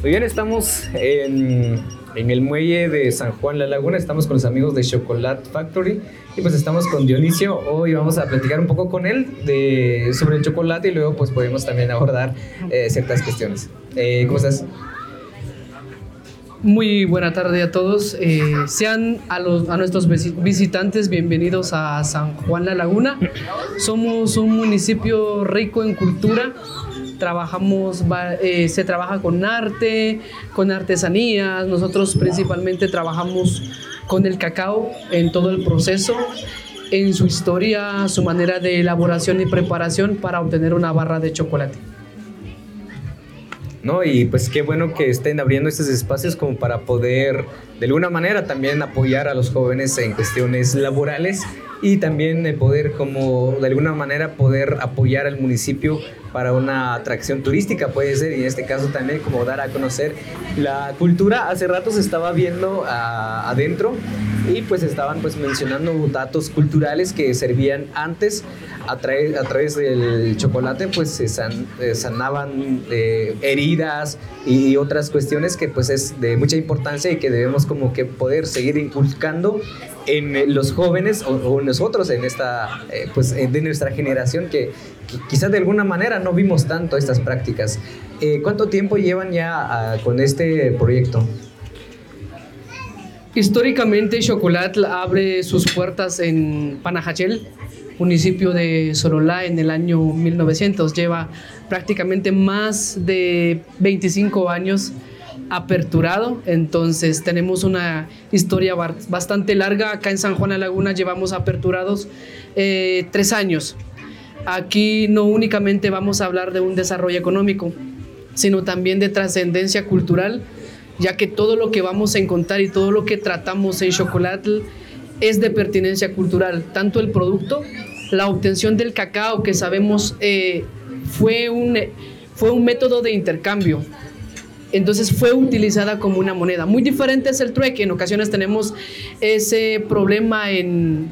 Muy bien, estamos en, el muelle de San Juan La Laguna, estamos con los amigos de Chocolate Factory y pues estamos con Dionisio. Hoy vamos a platicar un poco con él sobre el chocolate y luego pues podemos también abordar eh, ciertas cuestiones. Eh, ¿Cómo estás? Muy buena tarde a todos. Eh, sean a, a nuestros visitantes bienvenidos a San Juan La Laguna. Somos un municipio rico en cultura. Trabajamos, eh, se trabaja con arte, con artesanías. Nosotros principalmente trabajamos con el cacao en todo el proceso, en su historia, su manera de elaboración y preparación para obtener una barra de chocolate. ¿no? Y pues qué bueno que estén abriendo estos espacios como para poder de alguna manera también apoyar a los jóvenes en cuestiones laborales y también poder como de alguna manera poder apoyar al municipio para una atracción turística puede ser y en este caso también como dar a conocer la cultura. Hace rato se estaba viendo adentro y pues estaban pues mencionando datos culturales que servían antes a, a través del chocolate pues se eh, sanaban eh, heridas y otras cuestiones que pues es de mucha importancia y que debemos como que poder seguir inculcando en los jóvenes o, nosotros en esta eh, pues de nuestra generación que, quizás de alguna manera no vimos tanto estas prácticas. ¿Cuánto tiempo llevan ya ah, con este proyecto? Históricamente Chocolat abre sus puertas en Panajachel, municipio de Sololá, en el año 1900. Lleva prácticamente más de 25 años aperturado, entonces tenemos una historia bastante larga. Acá en San Juan de Laguna llevamos aperturados eh, tres años. Aquí no únicamente vamos a hablar de un desarrollo económico, sino también de trascendencia cultural ya que todo lo que vamos a encontrar y todo lo que tratamos en Chocolate es de pertinencia cultural, tanto el producto, la obtención del cacao, que sabemos eh, fue, un, fue un método de intercambio. Entonces fue utilizada como una moneda. Muy diferente es el trueque. En ocasiones tenemos ese problema en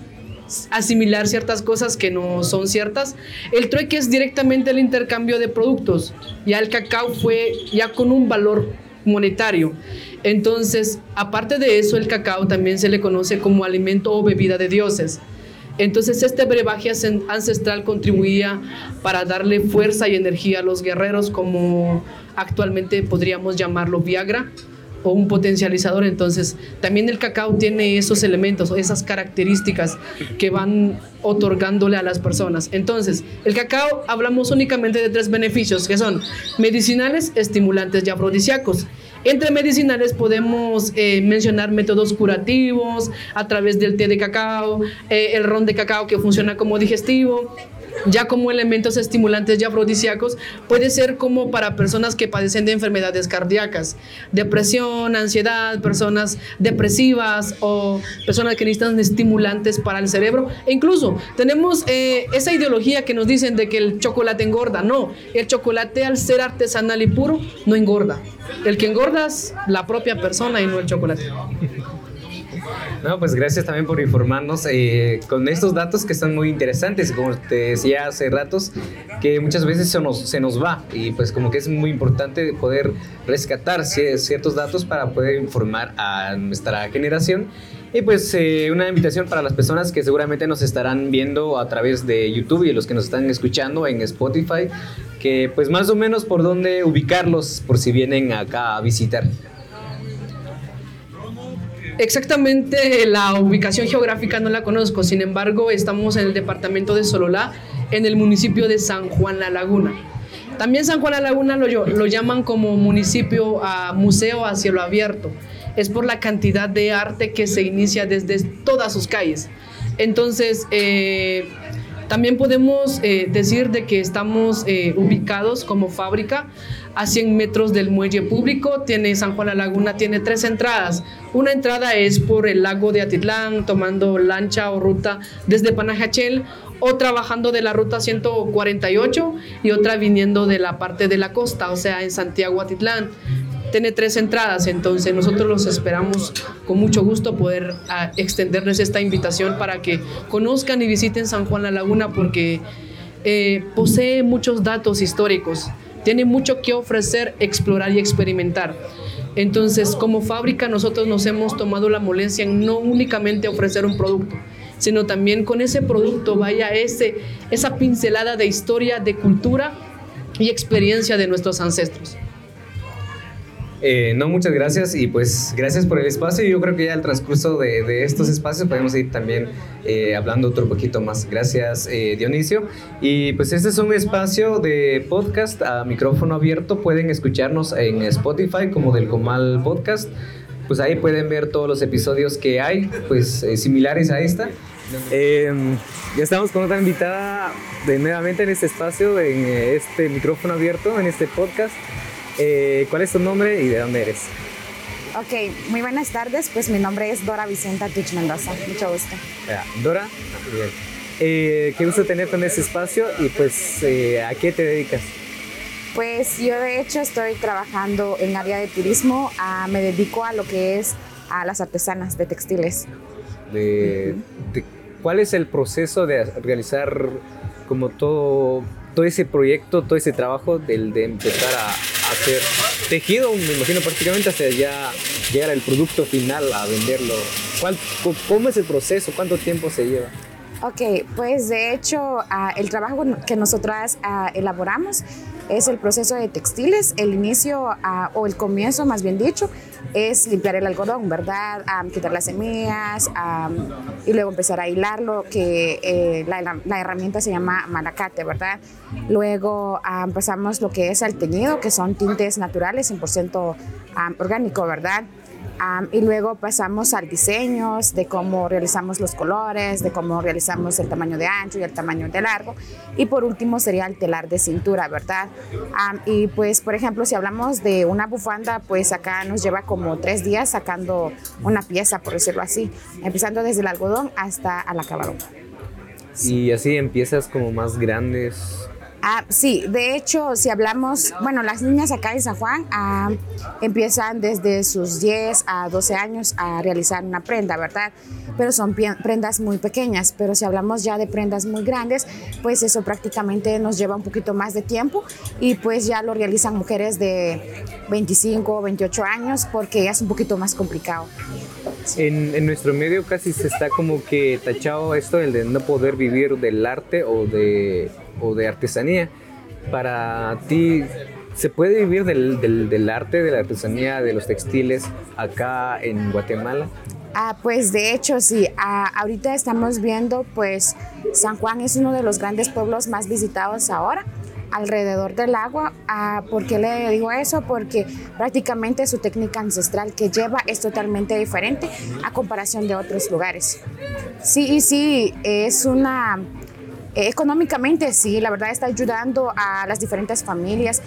asimilar ciertas cosas que no son ciertas. El trueque es directamente el intercambio de productos. Ya el cacao fue ya con un valor monetario. Entonces, aparte de eso, el cacao también se le conoce como alimento o bebida de dioses. Entonces este brebaje ancestral contribuía para darle fuerza y energía a los guerreros, como actualmente podríamos llamarlo Viagra o un potencializador. Entonces también el cacao tiene esos elementos, esas características que van otorgándole a las personas. Entonces el cacao hablamos únicamente de tres beneficios, que son medicinales, estimulantes y afrodisíacos. Entre medicinales podemos eh, mencionar métodos curativos a través del té de cacao, eh, el ron de cacao que funciona como digestivo, ya como elementos estimulantes y afrodisíacos, puede ser como para personas que padecen de enfermedades cardíacas, depresión, ansiedad, personas depresivas o personas que necesitan estimulantes para el cerebro. E incluso tenemos eh, esa ideología que nos dicen de que el chocolate engorda. No, el chocolate al ser artesanal y puro no engorda. El que engorda es la propia persona y no el chocolate. No, pues gracias también por informarnos eh, con estos datos que están muy interesantes, como te decía hace ratos, que muchas veces se nos, se nos va y pues como que es muy importante poder rescatar ciertos datos para poder informar a nuestra generación. Y pues eh, una invitación para las personas que seguramente nos estarán viendo a través de YouTube y los que nos están escuchando en Spotify, que pues más o menos por dónde ubicarlos por si vienen acá a visitar. Exactamente la ubicación geográfica no la conozco, sin embargo estamos en el departamento de Sololá, en el municipio de San Juan La Laguna. También San Juan La Laguna lo, llaman como municipio a museo a cielo abierto. Es por la cantidad de arte que se inicia desde todas sus calles. Entonces, eh, también podemos eh, decir de que estamos eh, ubicados como fábrica a 100 metros del muelle público. Tiene San Juan la Laguna, tiene tres entradas. Una entrada es por el lago de Atitlán, tomando lancha o ruta desde Panajachel, otra bajando de la ruta 148 y otra viniendo de la parte de la costa, o sea, en Santiago Atitlán tiene tres entradas, entonces nosotros los esperamos con mucho gusto poder ah, extenderles esta invitación para que conozcan y visiten San Juan la Laguna porque eh, posee muchos datos históricos tiene mucho que ofrecer, explorar y experimentar. Entonces, como fábrica, nosotros nos hemos tomado la molestia en no únicamente ofrecer un producto, sino también con ese producto vaya ese, esa pincelada de historia, de cultura y experiencia de nuestros ancestros. Eh, no, muchas gracias y pues gracias por el espacio. Yo creo que ya al transcurso de, estos espacios podemos ir también eh, hablando otro poquito más. Gracias, eh, Dionisio. Y pues este es un espacio de podcast a micrófono abierto. Pueden escucharnos en Spotify como del Comal Podcast. Pues ahí pueden ver todos los episodios que hay, pues similares a esta. ya estamos con otra invitada de nuevamente en este espacio, en este micrófono abierto, en este podcast. Eh, ¿Cuál es tu nombre y de dónde eres? Ok, muy buenas tardes. Pues mi nombre es Dora Vicenta Tuch Mendoza. Mucho gusto. Dora, bien. Eh, qué gusto tenerte en este espacio y pues eh, ¿a qué te dedicas? Pues yo de hecho estoy trabajando en área de turismo. Ah, me dedico a lo que es a las artesanas de textiles. ¿Cuál es el proceso de realizar como todo, todo ese proyecto, todo ese trabajo del, de empezar a, hacer tejido, me imagino prácticamente hasta ya llegar al producto final a venderlo. ¿Cuál, ¿Cómo es el proceso? ¿Cuánto tiempo se lleva? Ok, pues de hecho ah, el trabajo que nosotras ah, elaboramos es el proceso de textiles. El inicio ah, o el comienzo, más bien dicho, es limpiar el algodón, ¿verdad? quitar las semillas y luego empezar a hilarlo, que eh, la, herramienta se llama malacate, ¿verdad? Luego empezamos lo que es el teñido, que son tintes naturales, 100% orgánico, ¿verdad? Y luego pasamos al diseño, de cómo realizamos los colores, de cómo realizamos el tamaño de ancho y el tamaño de largo. Y por último sería el telar de cintura, ¿verdad? y pues, por ejemplo, si hablamos de una bufanda, pues acá nos lleva como tres días sacando una pieza, por decirlo así, empezando desde el algodón hasta al acabado. Y así empiezas como más grandes Ah, sí, de hecho, si hablamos, bueno, las niñas acá en San Juan ah, empiezan desde sus 10 a 12 años a realizar una prenda, ¿verdad? Pero son prendas muy pequeñas, pero si hablamos ya de prendas muy grandes, pues eso prácticamente nos lleva un poquito más de tiempo y pues ya lo realizan mujeres de 25 o 28 años porque ya es un poquito más complicado. En, en, nuestro medio casi se está como que tachado esto, el de no poder vivir del arte o de o de artesanía. Para ti, ¿se puede vivir del, del, arte, de la artesanía, de los textiles acá en Guatemala? Ah, pues de hecho sí, ah, ahorita estamos viendo pues San Juan es uno de los grandes pueblos más visitados ahora alrededor del agua. Ah, ¿Por qué le digo eso? Porque prácticamente su técnica ancestral que lleva es totalmente diferente a comparación de otros lugares. Sí, y sí, es una económicamente sí, la verdad está ayudando a las diferentes familias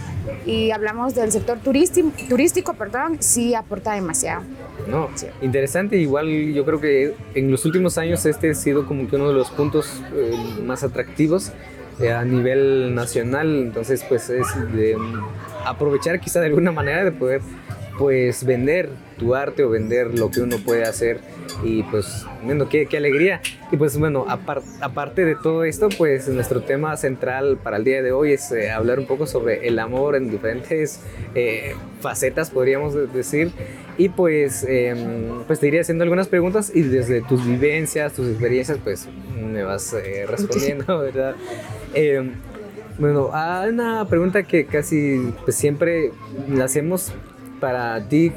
y hablamos del sector turístico, turístico perdón, sí aporta demasiado. No, interesante, igual yo creo que en los últimos años este ha sido como que uno de los puntos eh, más atractivos a nivel nacional, entonces pues es de aprovechar quizá de alguna manera de poder pues vender tu arte o vender lo que uno puede hacer y pues bueno, qué, qué alegría. Y pues bueno, aparte de todo esto, pues nuestro tema central para el día de hoy es eh, hablar un poco sobre el amor en diferentes eh, facetas, podríamos decir. Y pues, em, pues te iría haciendo algunas preguntas y desde tus vivencias, tus experiencias, pues me vas eh, respondiendo, ¿verdad? Em, bueno, hay una pregunta que casi pues, siempre la hacemos para ti,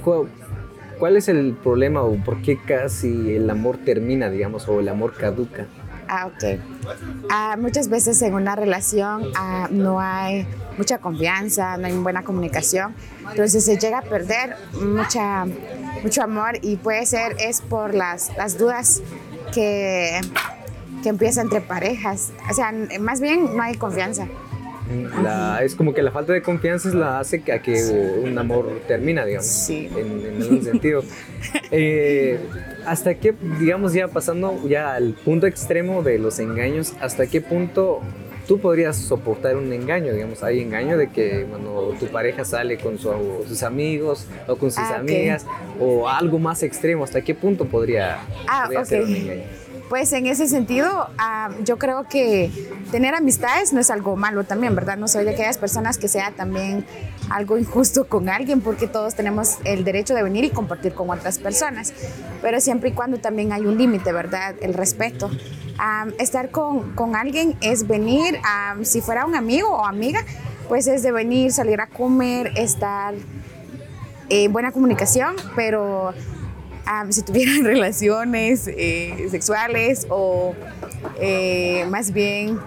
¿cuál, es el problema o por qué casi el amor termina, digamos, o el amor caduca? Ah, ok. Ah, muchas veces en una relación ah, no hay mucha confianza, no hay buena comunicación, entonces se llega a perder mucha, mucho amor y puede ser es por las, las dudas que, que empieza entre parejas. O sea, más bien no hay confianza es como que la falta de confianza es la hace que, a que un amor termina, digamos, sí. en, algún sentido. Eh, ¿Hasta qué, digamos, ya pasando ya al punto extremo de los engaños, hasta qué punto tú podrías soportar un engaño, digamos, hay engaño de que cuando tu pareja sale con sus amigos o con sus ah, amigas o algo más extremo, ¿hasta qué punto podría, ah, ser un engaño? Pues en ese sentido, ah, yo creo que tener amistades no es algo malo también, ¿verdad? No soy de aquellas personas que sea también algo injusto con alguien, porque todos tenemos el derecho de venir y compartir con otras personas, pero siempre y cuando también hay un límite, ¿verdad? El respeto. Ah, estar con, con, alguien es venir, ah, si fuera un amigo o amiga, pues es de venir, salir a comer, estar en buena comunicación, pero si tuvieran relaciones eh, sexuales o eh, más bien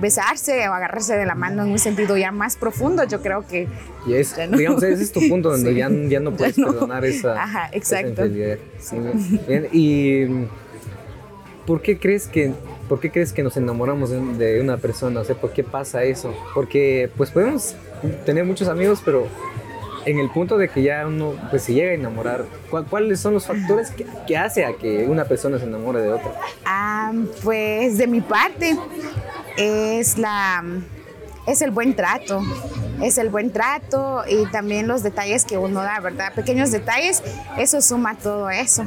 besarse o agarrarse de la mano en un sentido ya más profundo, yo creo que... Y es, digamos, ese es tu punto donde ya, ya, no puedes perdonar esa... Ajá, exacto. sí, bien. Y ¿por qué crees que ¿por qué crees que nos enamoramos de una persona? O sea, ¿por qué pasa eso? Porque pues podemos tener muchos amigos, pero en el punto de que ya uno pues, se llega a enamorar, ¿cuáles son los factores que, que, hace a que una persona se enamore de otra? Ah, pues de mi parte es la es el buen trato, es el buen trato y también los detalles que uno da, ¿verdad? Pequeños detalles, eso suma todo eso.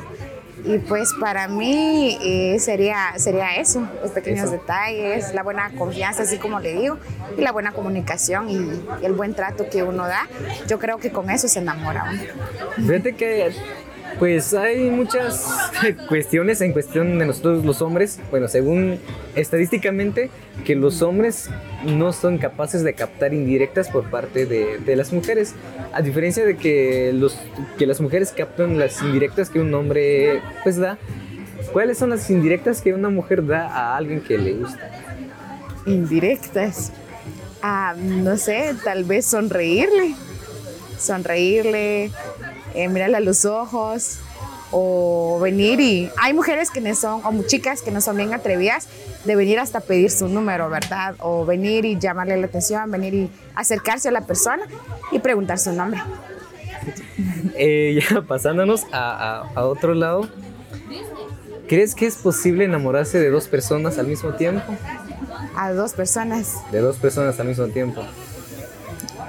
Y pues para mí eh, sería, sería eso, los pequeños detalles, la buena confianza, así como le digo, y la buena comunicación y, el buen trato que uno da. Yo creo que con eso se enamora uno. Fíjate que pues hay muchas cuestiones en cuestión de nosotros los hombres, bueno, según estadísticamente, que los hombres no son capaces de captar indirectas por parte de, las mujeres, a diferencia de que, los, que las mujeres captan las indirectas que un hombre pues da. ¿Cuáles son las indirectas que una mujer da a alguien que le gusta? Indirectas. Ah, no sé, tal vez sonreírle. Sonreírle, eh, mirarle a los ojos o venir y hay mujeres que no son, o chicas que no son bien atrevidas de venir hasta pedir su número, ¿verdad? O venir y llamarle la atención, venir y acercarse a la persona y preguntar su nombre. Eh, ya pasándonos a, a, otro lado, ¿crees que es posible enamorarse de dos personas al mismo tiempo? A dos personas. De dos personas al mismo tiempo.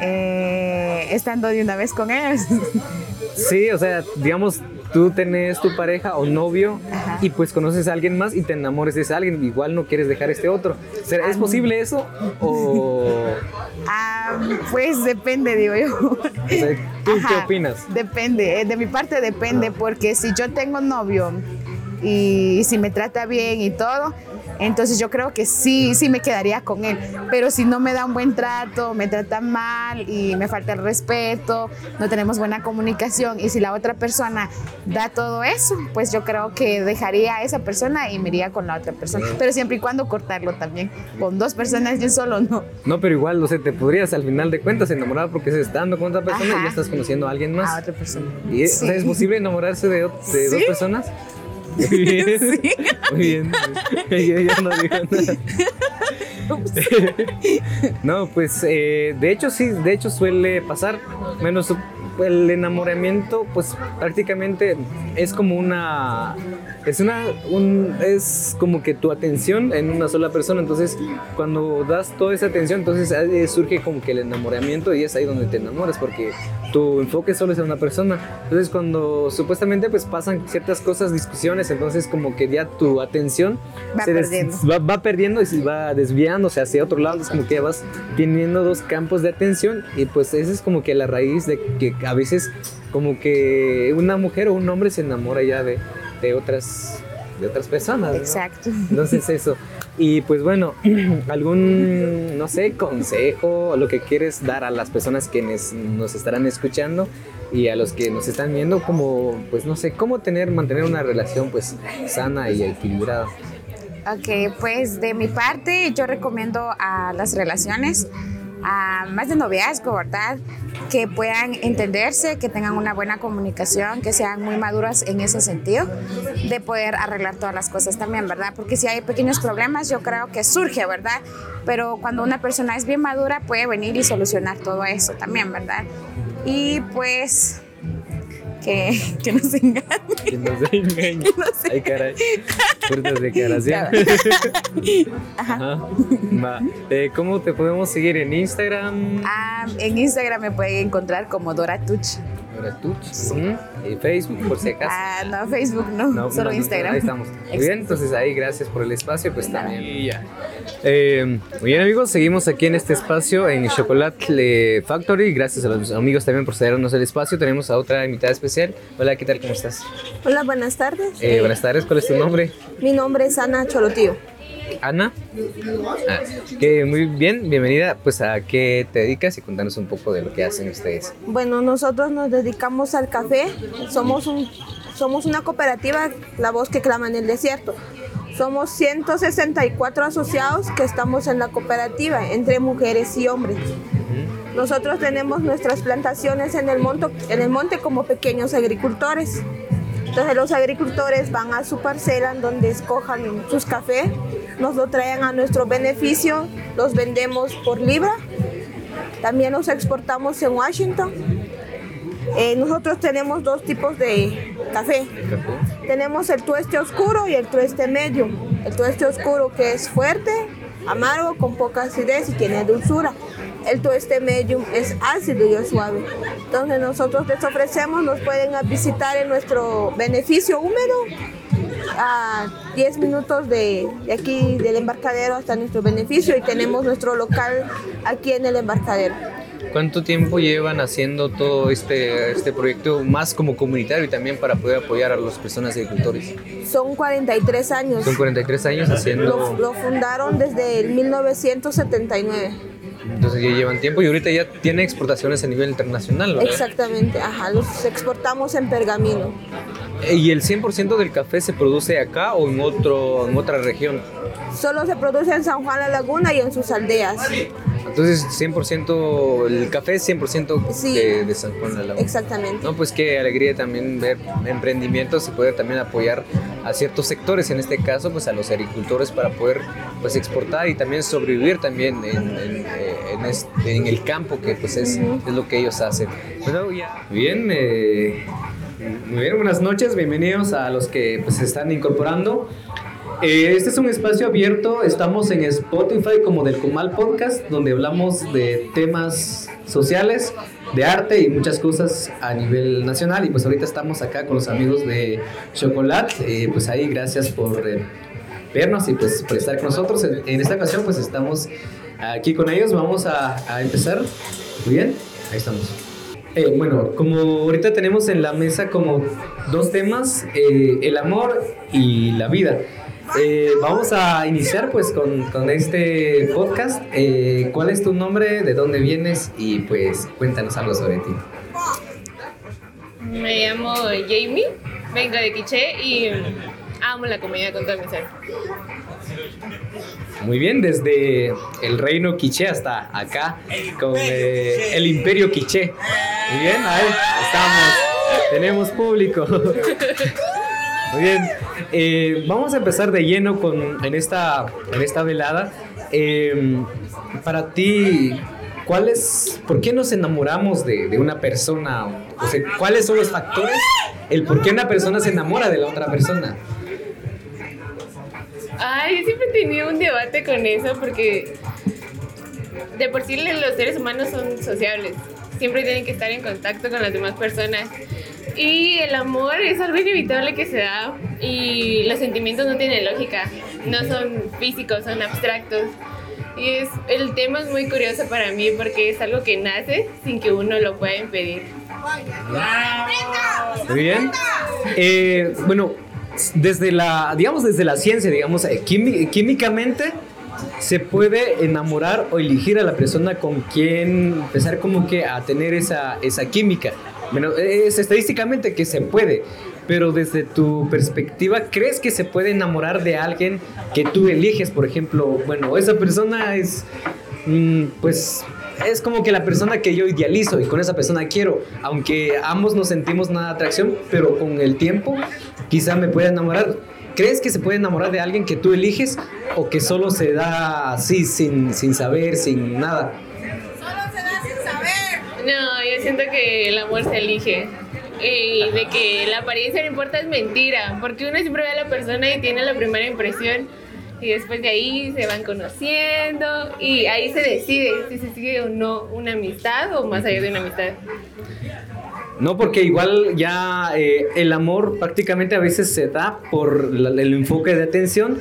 Eh, estando de una vez con ellos. Sí, o sea, digamos, tú tenés tu pareja o novio y pues conoces a alguien más y te enamores de ese alguien, igual no quieres dejar este otro. ¿Es posible eso o...? Ah, pues depende, digo yo. ¿Tú qué opinas? Depende, eh, de mi parte depende, porque si yo tengo novio y si me trata bien y todo, entonces yo creo que sí, sí me quedaría con él. Pero si no me da un buen trato, me trata mal y me falta el respeto, no tenemos buena comunicación y si la otra persona da todo eso, pues yo creo que dejaría a esa persona y me iría con la otra persona. Pero siempre y cuando cortarlo también. Con dos personas yo solo no. No, pero igual, no sé, te podrías al final de cuentas enamorar porque se está dando con otra persona y ya estás conociendo a alguien más. A otra persona. ¿Y es, ¿es posible enamorarse de, dos personas? Muy bien. Muy bien. Yo, no digo nada. no, pues eh, de hecho sí, de hecho suele pasar. Menos el enamoramiento, pues prácticamente es como una es una un, es como que tu atención en una sola persona. Entonces cuando das toda esa atención entonces surge como que el enamoramiento y es ahí donde te enamoras porque tu enfoque solo es en una persona. Entonces cuando supuestamente pues pasan ciertas cosas discusiones entonces como que ya tu atención va, perdiendo. va, perdiendo y se va desviándose hacia otro lado. Es como que vas teniendo dos campos de atención y pues esa es como que la raíz de que a veces como que una mujer o un hombre se enamora ya de de otras, de otras personas. Exacto. Entonces eso. Y pues bueno, algún, no sé, consejo lo que quieres dar a las personas que nos estarán escuchando y a los que nos están viendo, como, pues no sé, cómo tener, mantener una relación pues sana y equilibrada. Ok, pues de mi parte yo recomiendo a las relaciones a más de noviazgo, ¿verdad? Que puedan entenderse, que tengan una buena comunicación, que sean muy maduras en ese sentido, de poder arreglar todas las cosas también, ¿verdad? Porque si hay pequeños problemas, yo creo que surge, ¿verdad? Pero cuando una persona es bien madura, puede venir y solucionar todo eso también, ¿verdad? Y pues que, que nos engañe. Que nos engañe. Ay, caray. Fuertes. Ajá. Va. Eh, ¿Cómo te podemos seguir en Instagram? Ah, en Instagram me pueden encontrar como Dora Tuch. Y Facebook, por si acaso. Ah, no, Facebook no, solo Instagram. ahí estamos. Muy bien, entonces ahí gracias por el espacio, pues también. ya. Eh, muy bien amigos, seguimos aquí en este espacio en Chocolate Factory. Gracias a los amigos también por cedernos el espacio. Tenemos a otra invitada especial. Hola, ¿qué tal? ¿Cómo estás? Hola, buenas tardes. Eh, buenas tardes, ¿cuál es tu nombre? Mi nombre es Ana Cholotío. Ana. Ah, que muy bien, bienvenida. Pues a qué te dedicas y contanos un poco de lo que hacen ustedes. Bueno, nosotros nos dedicamos al café. Somos, un, somos una cooperativa, la voz que clama en el desierto. Somos 164 asociados que estamos en la cooperativa, entre mujeres y hombres. Nosotros tenemos nuestras plantaciones en el, monte, en el monte como pequeños agricultores. Entonces los agricultores van a su parcela en donde escojan sus cafés, nos lo traen a nuestro beneficio, los vendemos por libra, también los exportamos en Washington. Eh, nosotros tenemos dos tipos de café. Tenemos el tueste oscuro y el tueste medio. El tueste oscuro que es fuerte, amargo, con poca acidez y tiene dulzura el tueste medium es ácido y es suave. Entonces nosotros les ofrecemos, nos pueden visitar en nuestro beneficio húmedo a 10 minutos de, aquí del embarcadero hasta nuestro beneficio y tenemos nuestro local aquí en el embarcadero. ¿Cuánto tiempo llevan haciendo todo este, este proyecto más como comunitario y también para poder apoyar a las personas agricultores? Son 43 años. Son 43 años haciendo... Lo, lo fundaron desde el 1979. Entonces ya llevan tiempo y ahorita ya tiene exportaciones a nivel internacional, ¿verdad? Exactamente, ajá, los exportamos en pergamino. ¿Y el 100% del café se produce acá o en, otro, en otra región? Solo se produce en San Juan La Laguna y en sus aldeas. Entonces, 100%, el café es 100% de, de, San Juan de la Exactamente. No, pues qué alegría también ver emprendimientos y poder también apoyar a ciertos sectores, en este caso, pues a los agricultores para poder pues exportar y también sobrevivir también en, en, en, el campo, que pues es, es, lo que ellos hacen. Bueno, ya. Bien, eh, muy bien, buenas noches, bienvenidos a los que pues se están incorporando. Eh, este es un espacio abierto, estamos en Spotify como del Comal Podcast, donde hablamos de temas sociales, de arte y muchas cosas a nivel nacional. Y pues ahorita estamos acá con los amigos de Chocolate, eh, pues ahí gracias por eh, vernos y pues por estar con nosotros. En, esta ocasión pues estamos aquí con ellos, vamos a empezar. Muy bien, ahí estamos. bueno, como ahorita tenemos en la mesa como dos temas, el amor y la vida. Eh, vamos a iniciar pues con, con este podcast. Eh, ¿Cuál es tu nombre? ¿De dónde vienes? Y pues cuéntanos algo sobre ti. Me llamo Jamie, vengo de Quiché y amo la comida con todo mi ser. Muy bien, desde el reino Quiché hasta acá, con eh, el imperio Quiché. Muy bien, ahí estamos. Tenemos público. Muy bien. Eh, vamos a empezar de lleno con, en, esta, en esta velada. Eh, para ti, ¿cuál es, ¿por qué nos enamoramos de, de, una persona? O sea, ¿cuáles son los factores? El por qué una persona se enamora de la otra persona. Ay, yo siempre he tenido un debate con eso porque de por sí los seres humanos son sociables. Siempre tienen que estar en contacto con las demás personas. Y el amor es algo inevitable que se da y los sentimientos no tienen lógica, no son físicos, son abstractos. Y es, el tema es muy curioso para mí porque es algo que nace sin que uno lo pueda impedir. Muy bien. Eh, bueno, desde la, digamos, desde la ciencia, digamos, eh, químicamente se puede enamorar o elegir a la persona con quien empezar como que a tener esa, esa química. Bueno, es estadísticamente que se puede, pero desde tu perspectiva, ¿crees que se puede enamorar de alguien que tú eliges? Por ejemplo, bueno, esa persona es, mm, pues, es como que la persona que yo idealizo y con esa persona quiero, aunque ambos no sentimos nada de atracción, pero con el tiempo quizá me pueda enamorar. ¿Crees que se puede enamorar de alguien que tú eliges o que solo se da así, sin, sin saber, sin nada? No, yo siento que el amor se elige. Y de que la apariencia no importa es mentira, porque uno siempre ve a la persona y tiene la primera impresión y después de ahí se van conociendo y ahí se decide si se sigue o no una amistad o más allá de una amistad. No, porque igual ya eh, el amor prácticamente a veces se da por el enfoque de atención.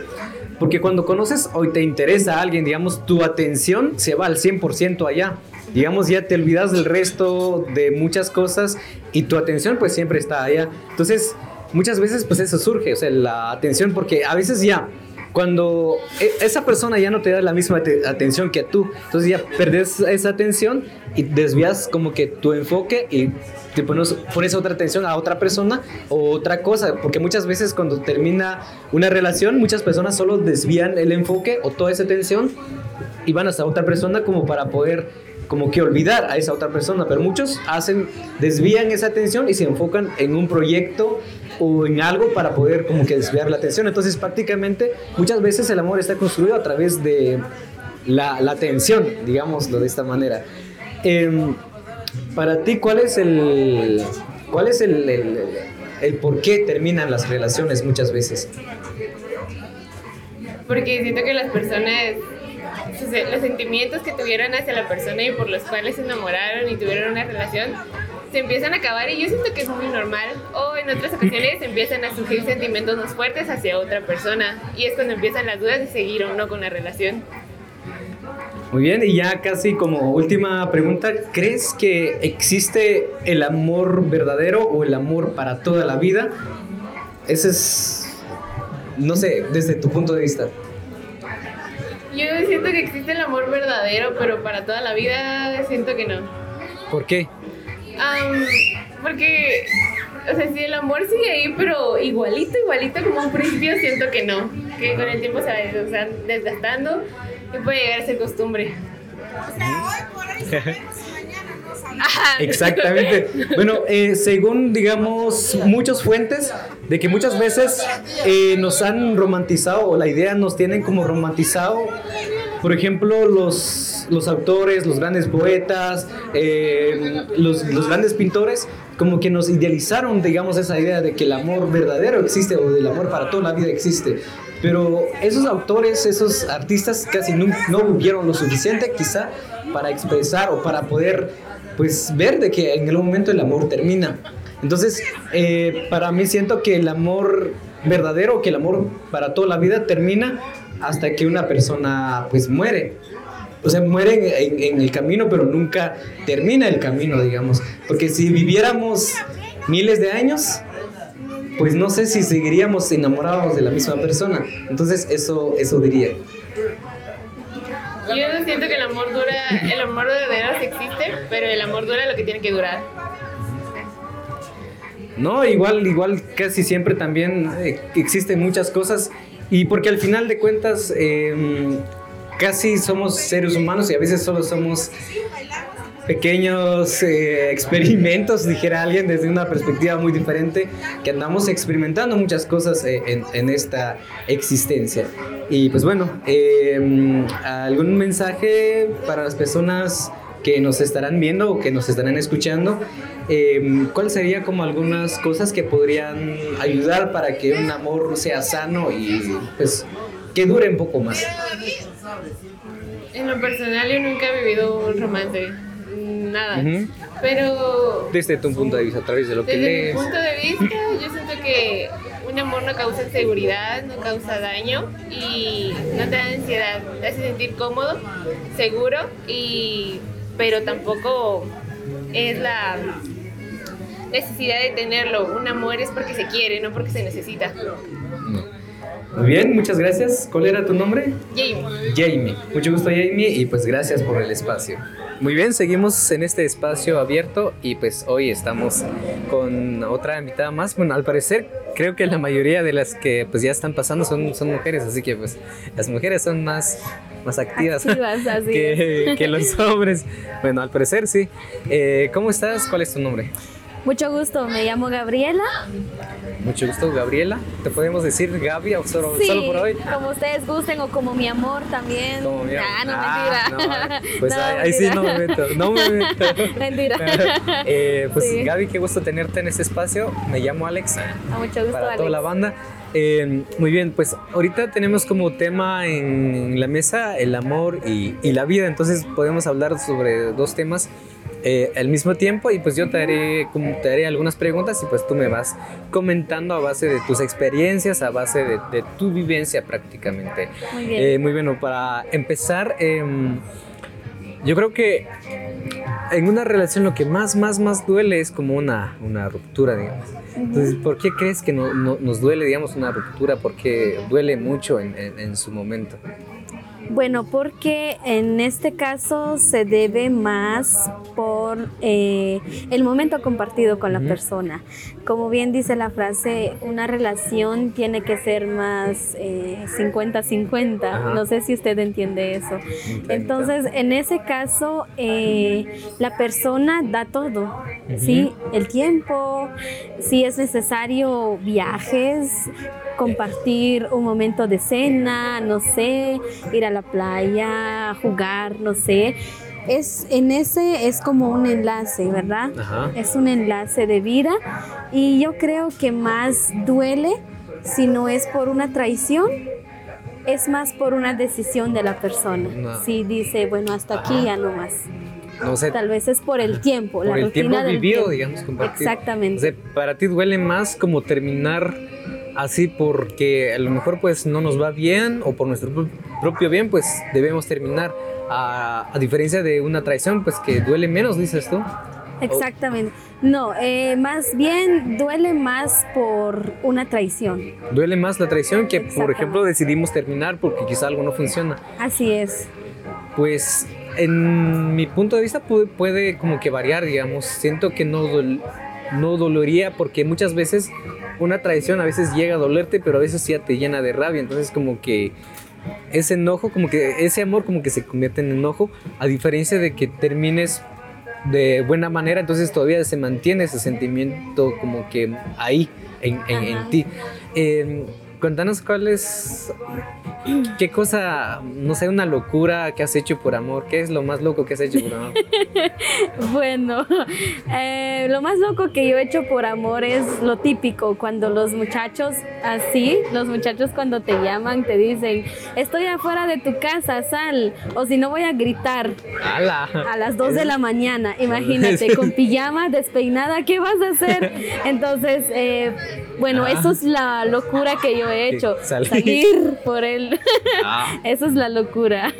Porque cuando conoces o te interesa a alguien, digamos, tu atención se va al 100% allá. Digamos, ya te olvidas del resto de muchas cosas y tu atención pues siempre está allá. Entonces, muchas veces pues eso surge, o sea, la atención, porque a veces ya, cuando e- esa persona ya no te da la misma te- atención que tú, entonces ya perdes esa atención y desvías como que tu enfoque y te pones, pones otra atención a otra persona o otra cosa, porque muchas veces cuando termina una relación, muchas personas solo desvían el enfoque o toda esa atención y van hasta otra persona como para poder como que olvidar a esa otra persona, pero muchos hacen, desvían esa atención y se enfocan en un proyecto o en algo para poder como que desviar la atención. Entonces prácticamente muchas veces el amor está construido a través de la, atención, digámoslo de esta manera. Em, para ti, ¿cuál es el, cuál es el, el por qué terminan las relaciones muchas veces? Porque siento que las personas, sus- los sentimientos que tuvieron hacia la persona y por los cuales se enamoraron y tuvieron una relación, se empiezan a acabar y yo siento que es muy normal. O en otras ocasiones empiezan a surgir sentimientos más fuertes hacia otra persona y es cuando empiezan las dudas de seguir o no con la relación. Muy bien, y ya casi como última pregunta, ¿crees que existe el amor verdadero o el amor para toda la vida? Ese es, no sé, desde tu punto de vista. Yo siento que existe el amor verdadero, pero para toda la vida siento que no. ¿Por qué? Am, porque, o sea, si el amor sigue ahí, pero igualito, igualito como un principio, siento que no. Que con el tiempo se va o sea, desgastando y puede llegar a ser costumbre. Exactamente. Bueno, eh, según digamos muchas fuentes, de que muchas veces eh, nos han romantizado, la idea nos tienen como romantizado, por ejemplo, los, los autores, los grandes poetas, eh, los, los grandes pintores, como que nos idealizaron, digamos, esa idea de que el amor verdadero existe o del amor para toda la vida existe. Pero esos autores, esos artistas casi no, no vivieron lo suficiente quizá para expresar o para poder pues ver de que en algún momento el amor termina. Entonces, eh, para mí siento que el amor verdadero, que el amor para toda la vida termina hasta que una persona pues muere. O sea, muere en, en el camino, pero nunca termina el camino, digamos. Porque si viviéramos miles de años, pues no sé si seguiríamos enamorados de la misma persona. Entonces, eso, eso diría. Yo no siento que el amor dura, el amor verdadero sí existe, pero el amor dura lo que tiene que durar. No, igual, igual casi siempre también eh, existen muchas cosas y porque al final de cuentas eh, casi somos seres humanos y a veces solo somos pequeños eh, experimentos, dijera alguien, desde una perspectiva muy diferente, que andamos experimentando muchas cosas eh, en, en esta existencia. Y pues bueno, eh, algún mensaje para las personas que nos estarán viendo o que nos estarán escuchando, eh, ¿cuál sería como algunas cosas que podrían ayudar para que un amor sea sano y pues que dure un poco más? En lo personal yo nunca he vivido un romance, nada. Pero Desde tu punto de vista, a través de lo que desde mi lees. punto de vista yo siento que un amor no causa inseguridad, no causa daño y no te da ansiedad, te hace sentir cómodo, seguro y pero tampoco es la necesidad de tenerlo. Un amor es porque se quiere, no porque se necesita. Muy bien, muchas gracias. ¿Cuál era tu nombre? Jamie. Jamie. Mucho gusto, Jamie, y pues gracias por el espacio. Muy bien, seguimos en este espacio abierto y pues hoy estamos con otra invitada más. Bueno, al parecer creo que la mayoría de las que pues ya están pasando son, son mujeres, así que pues las mujeres son más, más activas, Activas, así que, que los hombres. Bueno, al parecer sí. Eh, ¿Cómo estás? ¿Cuál es tu nombre? Mucho gusto, me llamo Gabriela. Mucho gusto, Gabriela. ¿Te podemos decir Gaby o solo, Sí, solo por hoy? como ustedes gusten o como mi amor también. Como mi amor. Ah, no, Ah, mentira. no, pues No, ahí, ahí sí no me meto. No me meto. Mentira. Eh, pues Sí. Gaby, qué gusto tenerte en este espacio. Me llamo Alex. A mucho gusto, para Alex. toda la banda. Eh, muy bien, pues ahorita tenemos como tema en la mesa el amor y, y la vida, entonces podemos hablar sobre dos temas eh, al mismo tiempo y pues yo te haré, como te haré algunas preguntas y pues tú me vas comentando a base de tus experiencias, a base de, de tu vivencia prácticamente. Muy bien. Eh, muy bueno, para empezar, em, yo creo que en una relación lo que más, más, más duele es como una, una ruptura, digamos. Entonces, ¿por qué crees que no- no- nos duele, digamos, una ruptura? Porque duele mucho en, en- en su momento. Bueno, porque en este caso se debe más por eh, el momento compartido con la persona. Como bien dice la frase, una relación tiene que ser más eh, 50-50. Ajá. no sé si usted entiende eso. Entonces, en ese caso, eh, la persona da todo, ¿sí? El tiempo, si es necesario viajes, compartir un momento de cena, no sé, ir a la playa, jugar, no sé. Es, en ese es como un enlace, ¿verdad? Ajá. Es un enlace de vida y yo creo que más duele si no es por una traición, es más por una decisión de la persona. No. Si dice, bueno, hasta aquí ya no más. No sé, Tal vez es por el tiempo, la por el rutina tiempo del vivido, tiempo. digamos, compartido. Exactamente. O sea, para ti duele más como terminar así porque a lo mejor pues no nos va bien o por nuestro pro- propio bien pues debemos terminar. A, a diferencia de una traición pues que duele menos, dices tú. Exactamente. No, eh, más bien duele más por una traición. Duele más la traición que por ejemplo decidimos terminar porque quizá algo no funciona. Así es. Pues en mi punto de vista puede, puede como que variar, digamos. Siento que no, dol- no dolería porque muchas veces una traición a veces llega a dolerte, pero a veces ya te llena de rabia. Entonces como que ese enojo, como que ese amor como que se convierte en enojo, a diferencia de que termines de buena manera, entonces todavía se mantiene ese sentimiento como que ahí, en, en- ti. Eh, Cuéntanos cuál es, qué cosa, no sé, una locura que has hecho por amor. ¿Qué es lo más loco que has hecho por amor? Bueno, eh, lo más loco que yo he hecho por amor es lo típico, cuando los muchachos así, los muchachos cuando te llaman te dicen, estoy afuera de tu casa, sal, o si no voy a gritar ¡Hala! a las 2 de la mañana, imagínate, con pijama, despeinada, ¿qué vas a hacer? Entonces, eh, bueno, Ah. eso es la locura que yo he hecho, salir. salir por él, Ah, eso es la locura.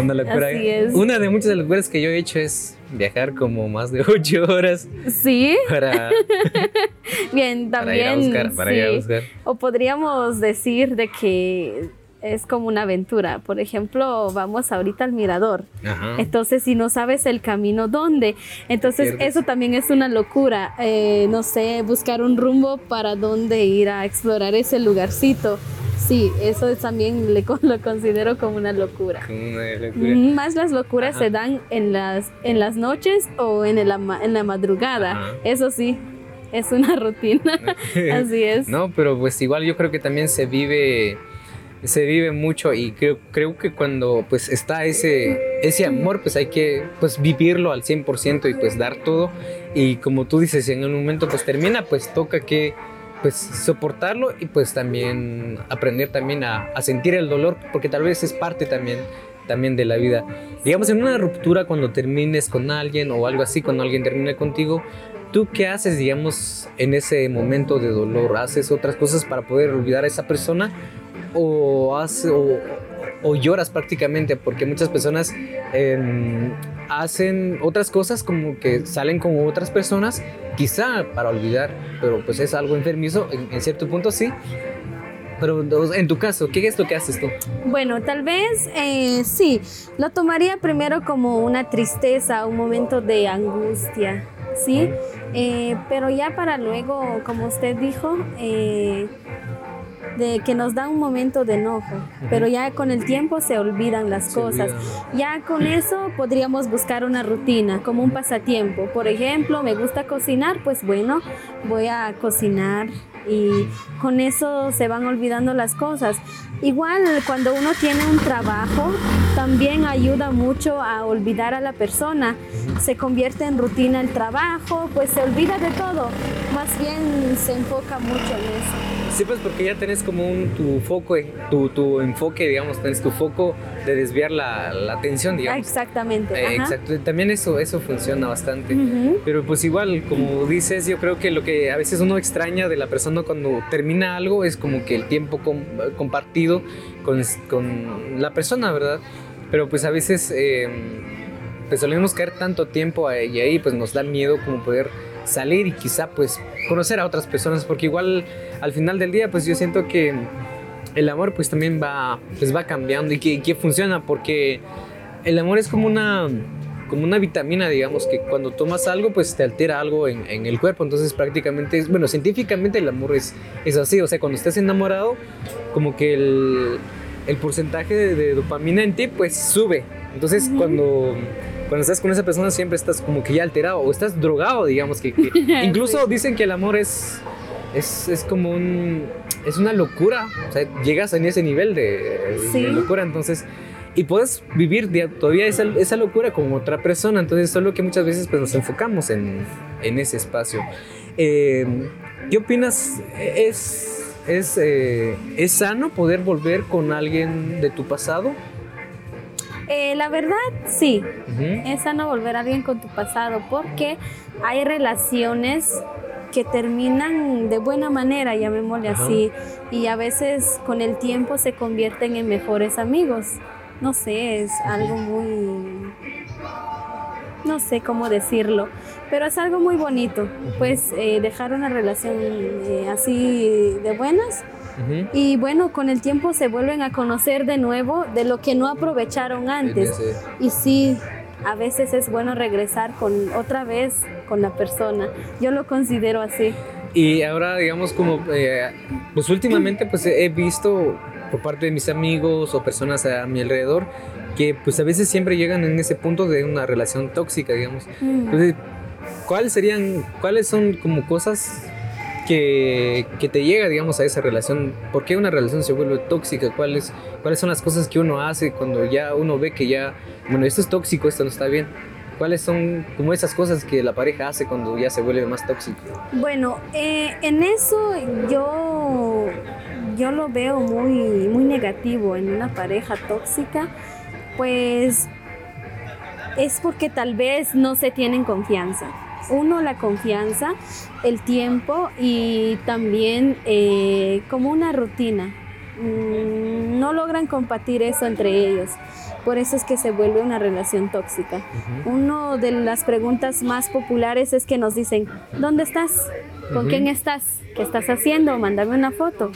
una locura. Así es. Una de muchas locuras que yo he hecho es viajar como más de ocho horas Sí, para, bien, para ir a también. buscar. Para ir a buscar. O podríamos decir de que es como una aventura. Por ejemplo, vamos ahorita al mirador. Ajá. Entonces, si no sabes el camino, ¿dónde? Entonces, eso también es una locura. Eh, no sé, buscar un rumbo para dónde ir a explorar ese lugarcito. Sí, eso es también le, lo considero como una locura. Como una locura. Mm, Más las locuras Ajá. se dan en las, en las noches o en, el en la madrugada. Ajá. Eso sí, es una rutina. Así es. No, pero pues igual yo creo que también se vive se vive mucho y creo, creo que cuando pues está ese ese amor pues hay que pues vivirlo al 100% y pues dar todo y como tú dices en un momento pues termina pues toca que pues soportarlo y pues también aprender también a, a sentir el dolor porque tal vez es parte también también de la vida digamos en una ruptura cuando termines con alguien o algo así cuando alguien termine contigo ¿Tú qué haces, digamos, en ese momento de dolor? ¿Haces otras cosas para poder olvidar a esa persona? ¿O, o, o lloras prácticamente? Porque muchas personas em, hacen otras cosas como que salen con otras personas, quizá para olvidar, pero pues es algo enfermizo, en, en cierto punto sí. Pero en tu caso, ¿qué es lo que haces tú? Bueno, tal vez eh, sí, lo tomaría primero como una tristeza, un momento de angustia, ¿sí? Eh, pero ya para luego, como usted dijo, eh, de que nos da un momento de enojo, pero ya con el tiempo se olvidan las Se cosas. olvidan. Ya con eso podríamos buscar una rutina, como un pasatiempo. Por ejemplo, me gusta cocinar, pues bueno, voy a cocinar y con eso se van olvidando las cosas. Igual cuando uno tiene un trabajo, también ayuda mucho a olvidar a la persona. Se convierte en rutina el trabajo, pues se olvida de todo. Más bien se enfoca mucho en eso. Sí, pues porque ya tenés como un, tu foco, eh, tu, tu enfoque, digamos, tenés tu foco de desviar la, la atención, digamos. Exactamente. Eh, exacto, también eso, eso funciona bastante. Ujú. Pero pues igual, como dices, yo creo que lo que a veces uno extraña de la persona cuando termina algo es como que el tiempo com- con, con la persona, ¿verdad? Pero pues a veces eh, pues solemos caer tanto tiempo ahí, y ahí pues nos da miedo como poder salir y quizá pues conocer a otras personas porque igual al final del día pues yo siento que el amor pues también va pues va cambiando y que funciona porque el amor es como una como una vitamina digamos que cuando tomas algo pues te altera algo en, en el cuerpo. Entonces prácticamente es bueno científicamente el amor es, es así. O sea cuando estás enamorado como que el, el porcentaje de, de dopamina en ti pues sube. Entonces cuando cuando estás con esa persona siempre estás como que ya alterado o estás drogado digamos que, que- incluso dicen que el amor es es, es como un es una locura. O sea llegas en ese nivel de, Sí. de locura. Entonces y puedes vivir todavía esa, esa locura como otra persona entonces solo que muchas veces pues nos enfocamos en, en ese espacio Eh, ¿qué opinas es es, eh, es sano poder volver con alguien de tu pasado Eh, la verdad, sí. Es sano volver a alguien con tu pasado porque hay relaciones que terminan de buena manera, llamémosle Ajá. así, y a veces con el tiempo se convierten en mejores amigos. No sé, es algo muy... No sé cómo decirlo, pero es algo muy bonito, pues eh, dejar una relación eh, así de buenas y bueno, con el tiempo se vuelven a conocer de nuevo de lo que no aprovecharon antes. Y sí, a veces es bueno regresar con otra vez con la persona. Yo lo considero así. Y ahora, digamos, como, eh, pues últimamente, pues he visto por parte de mis amigos o personas a mi alrededor que, pues a veces siempre llegan en ese punto de una relación tóxica, digamos. Mm. Entonces, ¿cuáles serían, cuáles son como cosas que, que te llega, digamos, a esa relación? ¿Por qué una relación se vuelve tóxica? ¿Cuáles, ¿Cuáles son las cosas que uno hace cuando ya uno ve que ya, bueno, esto es tóxico, esto no está bien? ¿Cuáles son como esas cosas que la pareja hace cuando ya se vuelve más tóxico? Bueno, eh, en eso yo, yo lo veo muy, muy negativo en una pareja tóxica, pues es porque tal vez no se tienen confianza. Uno, la confianza, el tiempo y también eh, como una rutina. Mm, No logran compartir eso entre ellos. Por eso es que se vuelve una relación tóxica. Una de las preguntas más populares es que nos dicen, ¿dónde estás? ¿Con quién estás? ¿Qué estás haciendo? Mándame una foto.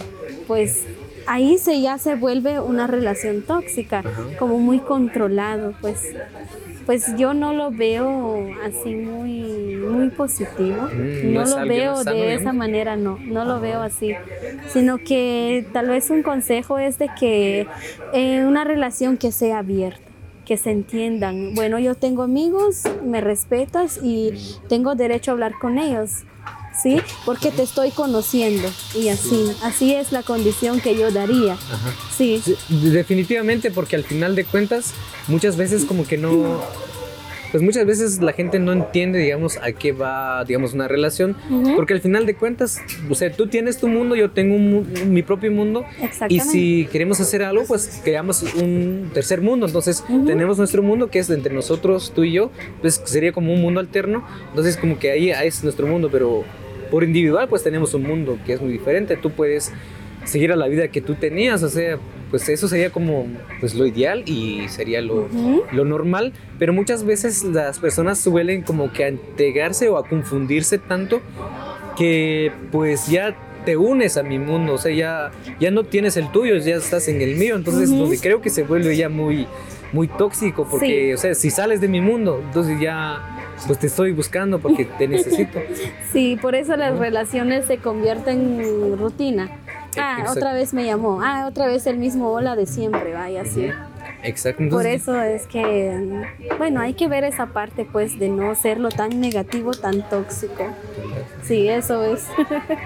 Pues ahí se ya se vuelve una relación tóxica, como muy controlado, pues pues yo no lo veo así muy muy positivo. Mm, no lo veo de esa manera, no, no lo veo así, sino que tal vez un consejo es de que eh, una relación que sea abierta, que se entiendan. Bueno, yo tengo amigos, me respetas y tengo derecho a hablar con ellos. ¿Sí? Porque te estoy conociendo y así, así es la condición que yo daría. Ajá. Sí, definitivamente, porque al final de cuentas, muchas veces como que no, pues muchas veces la gente no entiende, digamos, a qué va, digamos, una relación, Ujú. porque al final de cuentas, o sea, tú tienes tu mundo, yo tengo un mi propio mundo, y si queremos hacer algo, pues creamos un tercer mundo, entonces Ujú. tenemos nuestro mundo que es entre nosotros, tú y yo, pues sería como un mundo alterno, entonces como que ahí es nuestro mundo, pero por individual pues tenemos un mundo que es muy diferente, tú puedes seguir a la vida que tú tenías, o sea, pues eso sería como pues lo ideal y sería lo, lo normal, pero muchas veces las personas suelen como que a entregarse o a confundirse tanto que pues ya te unes a mi mundo, o sea, ya, ya no tienes el tuyo, ya estás en el mío, entonces donde creo que se vuelve ya muy, muy tóxico, porque, Sí. o sea, si sales de mi mundo, entonces ya pues te estoy buscando porque te necesito. Sí, por eso las relaciones se convierten en rutina. Ah, Exacto. otra vez me llamó. Ah, otra vez el mismo hola de siempre, vaya así. Exacto. Por eso es que, bueno, hay que ver esa parte, pues, de no serlo tan negativo, tan tóxico. Sí, eso es.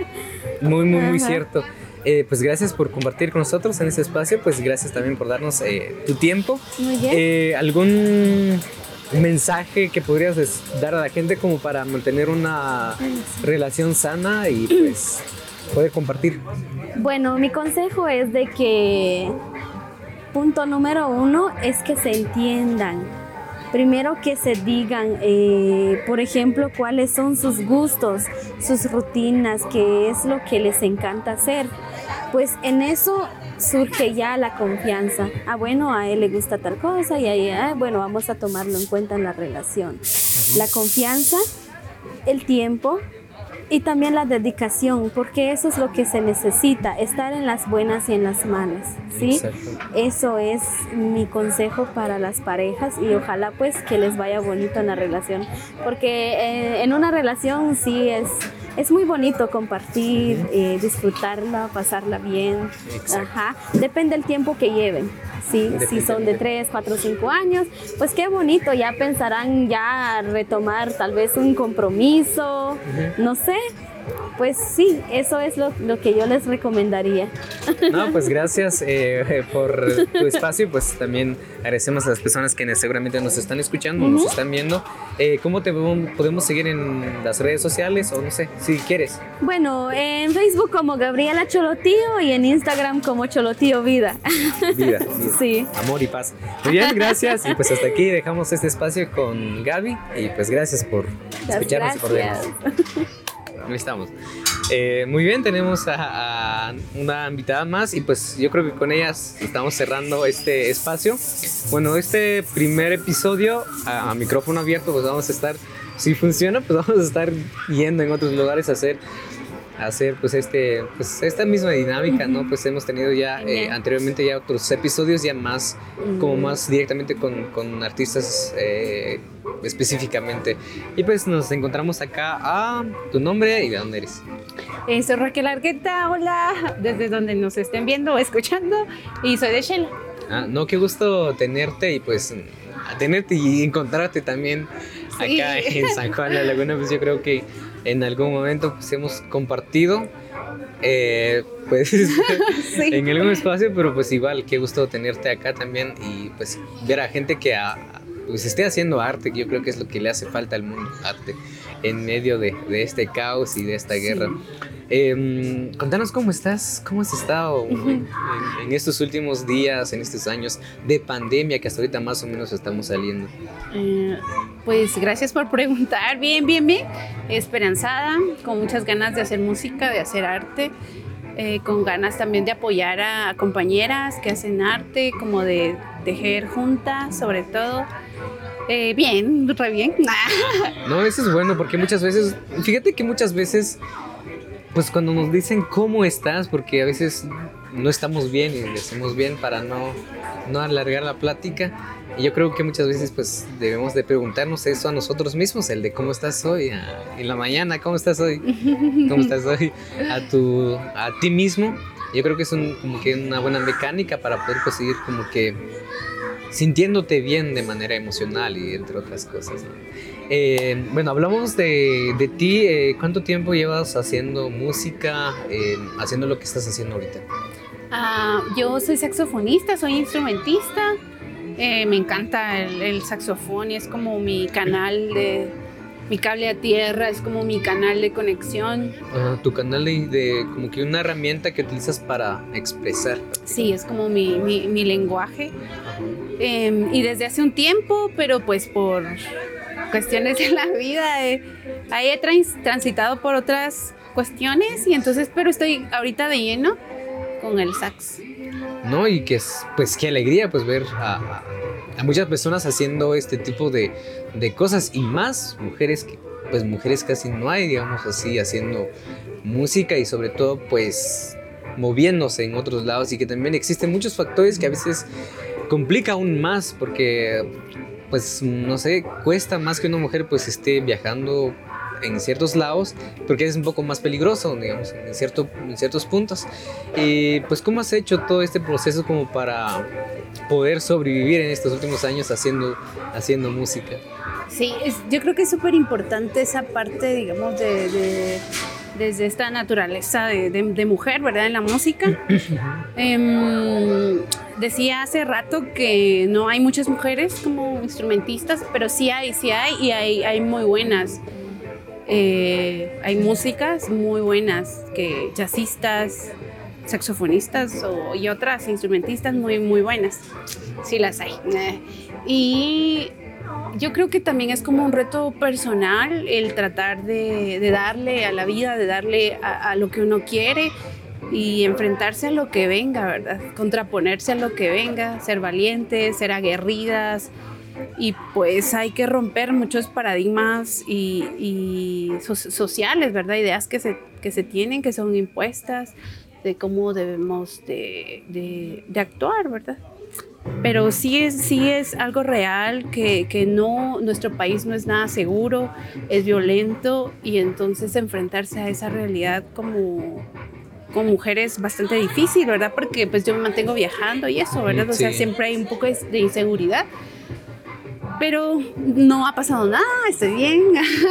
Muy, muy, muy Ajá. cierto. Eh, pues gracias por compartir con nosotros en este espacio, pues gracias también por darnos eh, tu tiempo. Muy bien. Eh, ¿Algún mensaje que podrías dar a la gente como para mantener una relación sana y pues puede compartir. Bueno, mi consejo es de que punto número uno es que se entiendan. Primero que se digan, eh, por ejemplo, cuáles son sus gustos, sus rutinas, qué es lo que les encanta hacer. Pues en eso surge ya la confianza. Ah, bueno, a él le gusta tal cosa y ahí, ah, bueno, vamos a tomarlo en cuenta en la relación. La confianza, el tiempo y también la dedicación, porque eso es lo que se necesita, estar en las buenas y en las malas, ¿sí? Exacto. Eso es mi consejo para las parejas y ojalá pues que les vaya bonito en la relación, porque eh, en una relación sí es, es muy bonito compartir, eh, disfrutarla, pasarla bien, Exacto. Ajá. depende del tiempo que lleven. Sí, si son de 3, 4, 5 años, pues qué bonito, ya pensarán ya retomar tal vez un compromiso, no sé, pues sí, eso es lo, lo que yo les recomendaría. No, pues gracias eh, por tu espacio. Pues también agradecemos a las personas que seguramente nos están escuchando, nos están viendo. Eh, ¿Cómo te podemos seguir en las redes sociales? O no sé, si quieres. Bueno, en Facebook como Gabriela Cholotío y en Instagram como Cholotío Vida. Vida, vida. Sí. Amor y paz. Muy bien, gracias. Y pues hasta aquí dejamos este espacio con Gaby. Y pues gracias por escucharnos y por vernos. Ahí estamos. Eh, muy bien, tenemos a, a una invitada más y pues yo creo que con ellas estamos cerrando este espacio. Bueno, este primer episodio a, a micrófono abierto pues vamos a estar, si funciona pues vamos a estar yendo en otros lugares a hacer hacer pues este pues esta misma dinámica no pues hemos tenido ya eh, anteriormente ya otros episodios ya más como más directamente con, con artistas eh, específicamente. Y pues nos encontramos acá a tu nombre y de dónde eres. Soy Raquel Argueta, hola, desde donde nos estén viendo o escuchando, y soy de Shell. Ah, no, qué gusto tenerte y pues tenerte y encontrarte también Sí. acá en San Juan de la Laguna, pues yo creo que en algún momento pues hemos compartido eh, pues en algún espacio, pero pues igual, qué gusto tenerte acá también y pues ver a gente que a- pues esté haciendo arte, que yo creo que es lo que le hace falta al mundo, arte, en medio de, de este caos y de esta guerra. Em, contanos cómo estás, cómo has estado en, en estos últimos días, en estos años de pandemia que hasta ahorita más o menos estamos saliendo. Eh, pues gracias por preguntar, bien, bien, bien, esperanzada, con muchas ganas de hacer música, de hacer arte, eh, con ganas también de apoyar a compañeras que hacen arte, como de tejer juntas, sobre todo. Eh, bien, re bien. No, eso es bueno porque muchas veces, fíjate que muchas veces, pues cuando nos dicen cómo estás, porque a veces no estamos bien y decimos bien para no, no alargar la plática. Y yo creo que muchas veces pues debemos de preguntarnos eso a nosotros mismos, el de cómo estás hoy, en la mañana, cómo estás hoy, cómo estás hoy, a, tu, a ti mismo. Yo creo que es un- como que una buena mecánica para poder pues, seguir como que sintiéndote bien de manera emocional y entre otras cosas. ¿no? Eh, bueno, hablamos de, de ti. eh, ¿Cuánto tiempo llevas haciendo música, eh, haciendo lo que estás haciendo ahorita? Ah, yo soy saxofonista, soy instrumentista. Eh, me encanta el, el saxofón y es como mi canal de mi cable a tierra, es como mi canal de conexión. Tu canal de, de como que una herramienta que utilizas para expresar. Sí, es como mi, mi- mi lenguaje. Eh, y desde hace un tiempo, pero pues por cuestiones de la vida, eh, ahí he trans- transitado por otras cuestiones y entonces, pero estoy ahorita de lleno con el sax. ¿no? Y que es, pues qué alegría pues ver a, muchas personas haciendo este tipo de, de cosas y más mujeres pues mujeres casi no hay, digamos así, haciendo música y sobre todo pues moviéndose en otros lados y que también existen muchos factores que a veces complica aún más porque pues no sé, cuesta más que una mujer pues esté viajando en ciertos lados porque es un poco más peligroso, digamos, en, cierto, en ciertos puntos. Y pues, ¿cómo has hecho todo este proceso como para poder sobrevivir en estos últimos años haciendo, haciendo música? Sí, es- yo creo que es súper importante esa parte, digamos, de, de- desde esta naturaleza de, de- de mujer, ¿verdad? En la música. Em, decía hace rato que no hay muchas mujeres como instrumentistas, pero sí hay, sí hay, y hay, hay muy buenas. Eh, hay músicas muy buenas, que jazzistas, saxofonistas y otras instrumentistas muy, muy buenas. Sí las hay. Y yo creo que también es como un reto personal el tratar de, darle a la vida, de darle a, lo que uno quiere y enfrentarse a lo que venga, ¿verdad? Contraponerse a lo que venga, ser valientes, ser aguerridas. Y pues hay que romper muchos paradigmas y, sociales, ¿verdad? Ideas que se, que se tienen, que son impuestas, de cómo debemos de, de, actuar, ¿verdad? Pero sí es, sí es algo real que, que, no, nuestro país no es nada seguro, es violento y entonces enfrentarse a esa realidad como, con mujeres bastante difícil, ¿verdad? Porque pues yo me mantengo viajando y eso, ¿verdad? O sea, siempre hay un poco de inseguridad. Pero no ha pasado nada, estoy bien.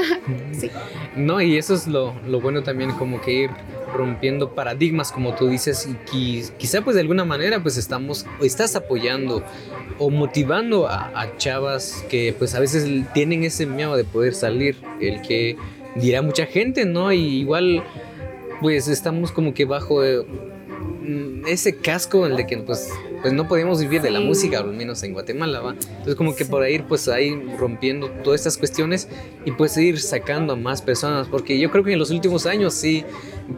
sí. No, y eso es lo, lo, bueno también, como que ir rompiendo paradigmas, como tú dices, y quizá pues de alguna manera pues estamos, estás apoyando o motivando a, a chavas que pues a veces tienen ese miedo de poder salir, el que dirá mucha gente, ¿no? Y igual pues estamos como que bajo eh, mm, ese casco en el de que pues, pues no podemos vivir de la música, al menos en Guatemala, ¿va? Entonces como que por ahí pues ahí rompiendo todas estas cuestiones y pues ir sacando a más personas, porque yo creo que en los últimos años sí,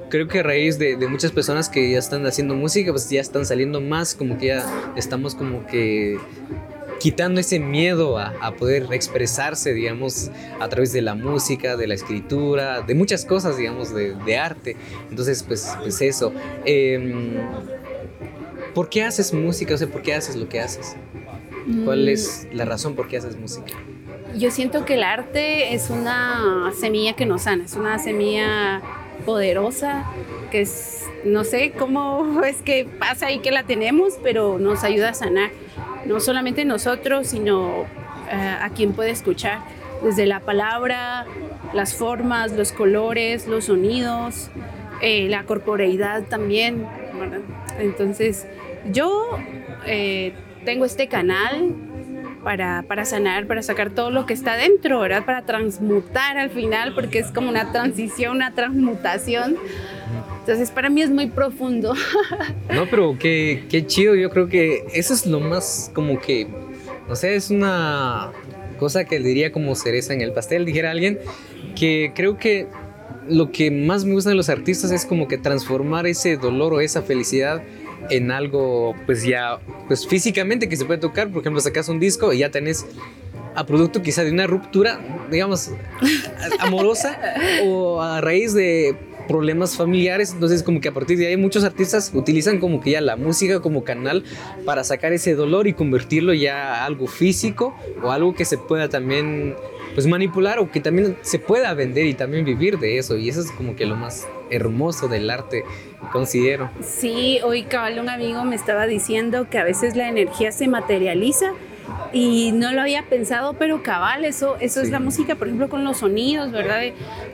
creo que a raíz de, de muchas personas que ya están haciendo música, pues ya están saliendo más, como que ya estamos como que quitando ese miedo a, poder expresarse, digamos, a través de la música, de la escritura, de muchas cosas, digamos, de, arte. Entonces, pues, pues eso. Em, ¿Por qué haces música? O sea, ¿por qué haces lo que haces? ¿Cuál es la razón por qué haces música? Yo siento que el arte es una semilla que nos sana, es una semilla poderosa que es, no sé cómo es que pasa y que la tenemos, pero nos ayuda a sanar no solamente nosotros, sino eh, a quien puede escuchar, desde la palabra, las formas, los colores, los sonidos, eh, la corporeidad también. Entonces, yo eh, tengo este canal para, para, sanar, para sacar todo lo que está dentro, ¿verdad? Para transmutar al final, porque es como una transición, una transmutación. Entonces, para mí es muy profundo. No, pero qué, qué chido. Yo creo que eso es lo más como que, no sé, es una cosa que diría como cereza en el pastel, dijera alguien, que creo que lo que más me gusta de los artistas es como que transformar ese dolor o esa felicidad en algo, pues ya, pues físicamente que se puede tocar. Por ejemplo, sacas un disco y ya tenés a producto quizá de una ruptura, digamos, amorosa o a raíz de problemas familiares. Entonces, como que a partir de ahí muchos artistas utilizan como que ya la música como canal para sacar ese dolor y convertirlo ya a algo físico o algo que se pueda también pues manipular o que también se pueda vender y también vivir de eso. Y eso es como que lo más hermoso del arte, considero. Sí, hoy cabal un amigo me estaba diciendo que a veces la energía se materializa y no lo había pensado, pero cabal, eso, eso es la música, por ejemplo, con los sonidos, ¿verdad?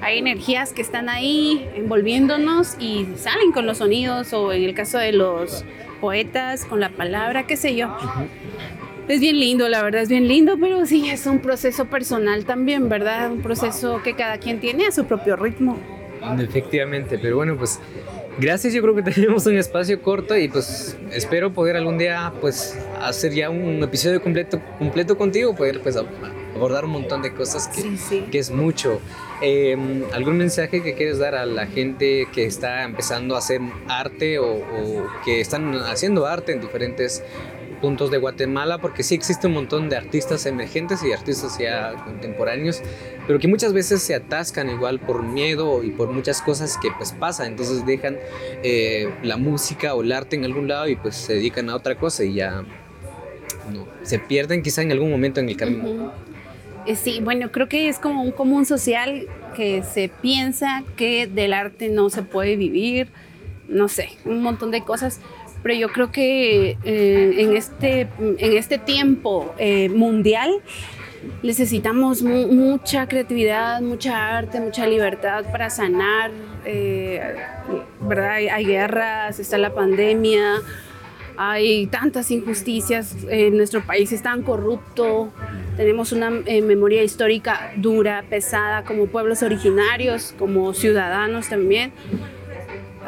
Hay energías que están ahí envolviéndonos y salen con los sonidos, o en el caso de los poetas, con la palabra, qué sé yo. Es bien lindo, la verdad es bien lindo, pero sí, es un proceso personal también, ¿verdad? Un proceso que cada quien tiene a su propio ritmo. Efectivamente, pero bueno, pues Gracias, yo creo que tenemos un espacio corto y pues espero poder algún día pues hacer ya un episodio completo, completo contigo, poder pues abordar un montón de cosas que, que es mucho. Em, ¿Algún mensaje que quieres dar a la gente que está empezando a hacer arte o, o que están haciendo arte en diferentes puntos de Guatemala, porque sí existe un montón de artistas emergentes y artistas ya contemporáneos, pero que muchas veces se atascan igual por miedo y por muchas cosas que pues pasan, entonces dejan eh, la música o el arte en algún lado y pues se dedican a otra cosa y ya no, se pierden quizá en algún momento en el camino. Eh, sí, bueno, creo que es como un común social que se piensa que del arte no se puede vivir, no sé, un montón de cosas, pero yo creo que eh, en, este, en este tiempo eh, mundial necesitamos mucha creatividad, mucha arte, mucha libertad para sanar, eh, ¿verdad? Hay, guerras, está la pandemia, hay tantas injusticias, en nuestro país es tan corrupto, tenemos una eh, memoria histórica dura, pesada, como pueblos originarios, como ciudadanos también.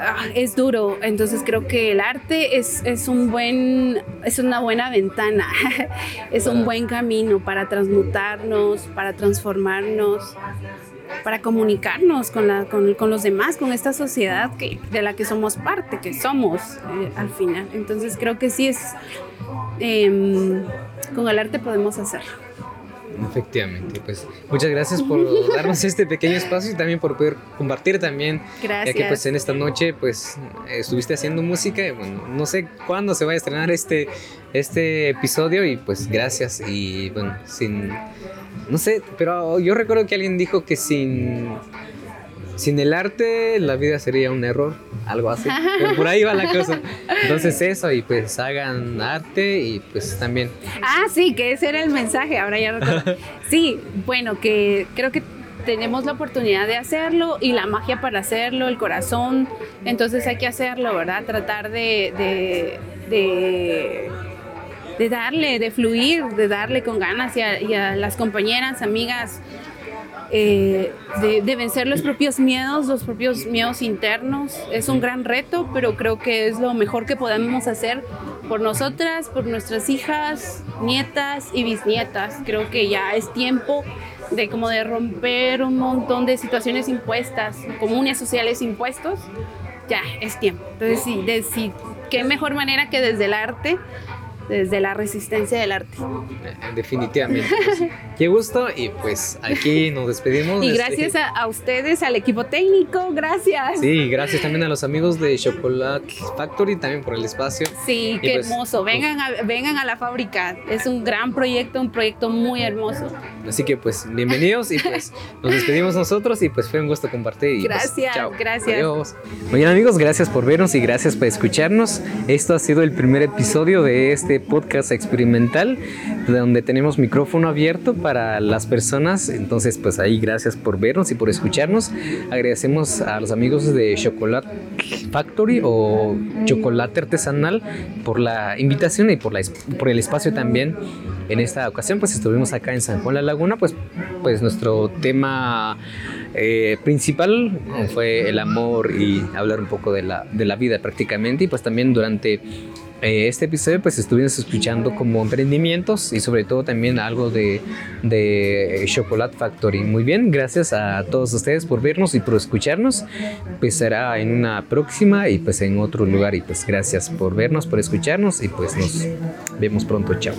Ah, es duro, entonces creo que el arte es, es, un buen, es una buena ventana, es un buen camino para transmutarnos, para transformarnos, para comunicarnos con, la, con, con, los demás, con esta sociedad que, de la que somos parte, que somos eh, al final. Entonces creo que sí es, eh, con el arte podemos hacerlo. Efectivamente, pues muchas gracias por darnos este pequeño espacio y también por poder compartir también. Gracias. Ya que pues en esta noche pues estuviste haciendo música y bueno, no sé cuándo se va a estrenar este, este episodio y pues gracias y bueno, sin, no sé, pero yo recuerdo que alguien dijo que sin sin el arte la vida sería un error, algo así. Pero por ahí va la cosa. Entonces eso, y pues hagan arte y pues también. Ah, sí, que ese era el mensaje, ahora ya recuerdo. Sí, bueno, que creo que tenemos la oportunidad de hacerlo y la magia para hacerlo, el corazón, entonces hay que hacerlo, ¿verdad? Tratar de, de, de, de darle, de fluir, de darle con ganas y a, y a las compañeras, amigas, eh, de, de, vencer los propios miedos, los propios miedos internos. Es un gran reto, pero creo que es lo mejor que podemos hacer por nosotras, por nuestras hijas, nietas y bisnietas. Creo que ya es tiempo de como de romper un montón de situaciones impuestas, comunes sociales impuestos. Ya es tiempo. Entonces, sí, de, sí, qué mejor manera que desde el arte desde la resistencia del arte. Definitivamente. Pues, qué gusto y pues aquí nos despedimos. Y gracias a, a, ustedes, al equipo técnico, gracias. Sí, gracias también a los amigos de Chocolate Factory también por el espacio. Sí, y qué pues, hermoso. Vengan a, vengan a la fábrica. Es un gran proyecto, un proyecto muy hermoso. Así que pues bienvenidos y pues nos despedimos nosotros y pues fue un gusto compartir. Y, gracias, pues, chao. gracias. Adiós. Muy bien amigos, gracias por vernos y gracias por escucharnos. Esto ha sido el primer episodio de podcast experimental donde tenemos micrófono abierto para las personas. Entonces, pues ahí gracias por vernos y por escucharnos. Agradecemos a los amigos de Chocolate Factory o Chocolate Artesanal por la invitación y por, la, por el espacio también. En esta ocasión, pues estuvimos acá en San Juan La Laguna, pues, pues nuestro tema eh, principal fue el amor y hablar un poco de la, de la vida prácticamente. Y pues también durante eh, este episodio pues estuvimos escuchando como emprendimientos y sobre todo también algo de, de Chocolate Factory. Muy bien, gracias a todos ustedes por vernos y por escucharnos. Pues será en una próxima y pues en otro lugar y pues gracias por vernos, por escucharnos y pues nos vemos pronto. Chao.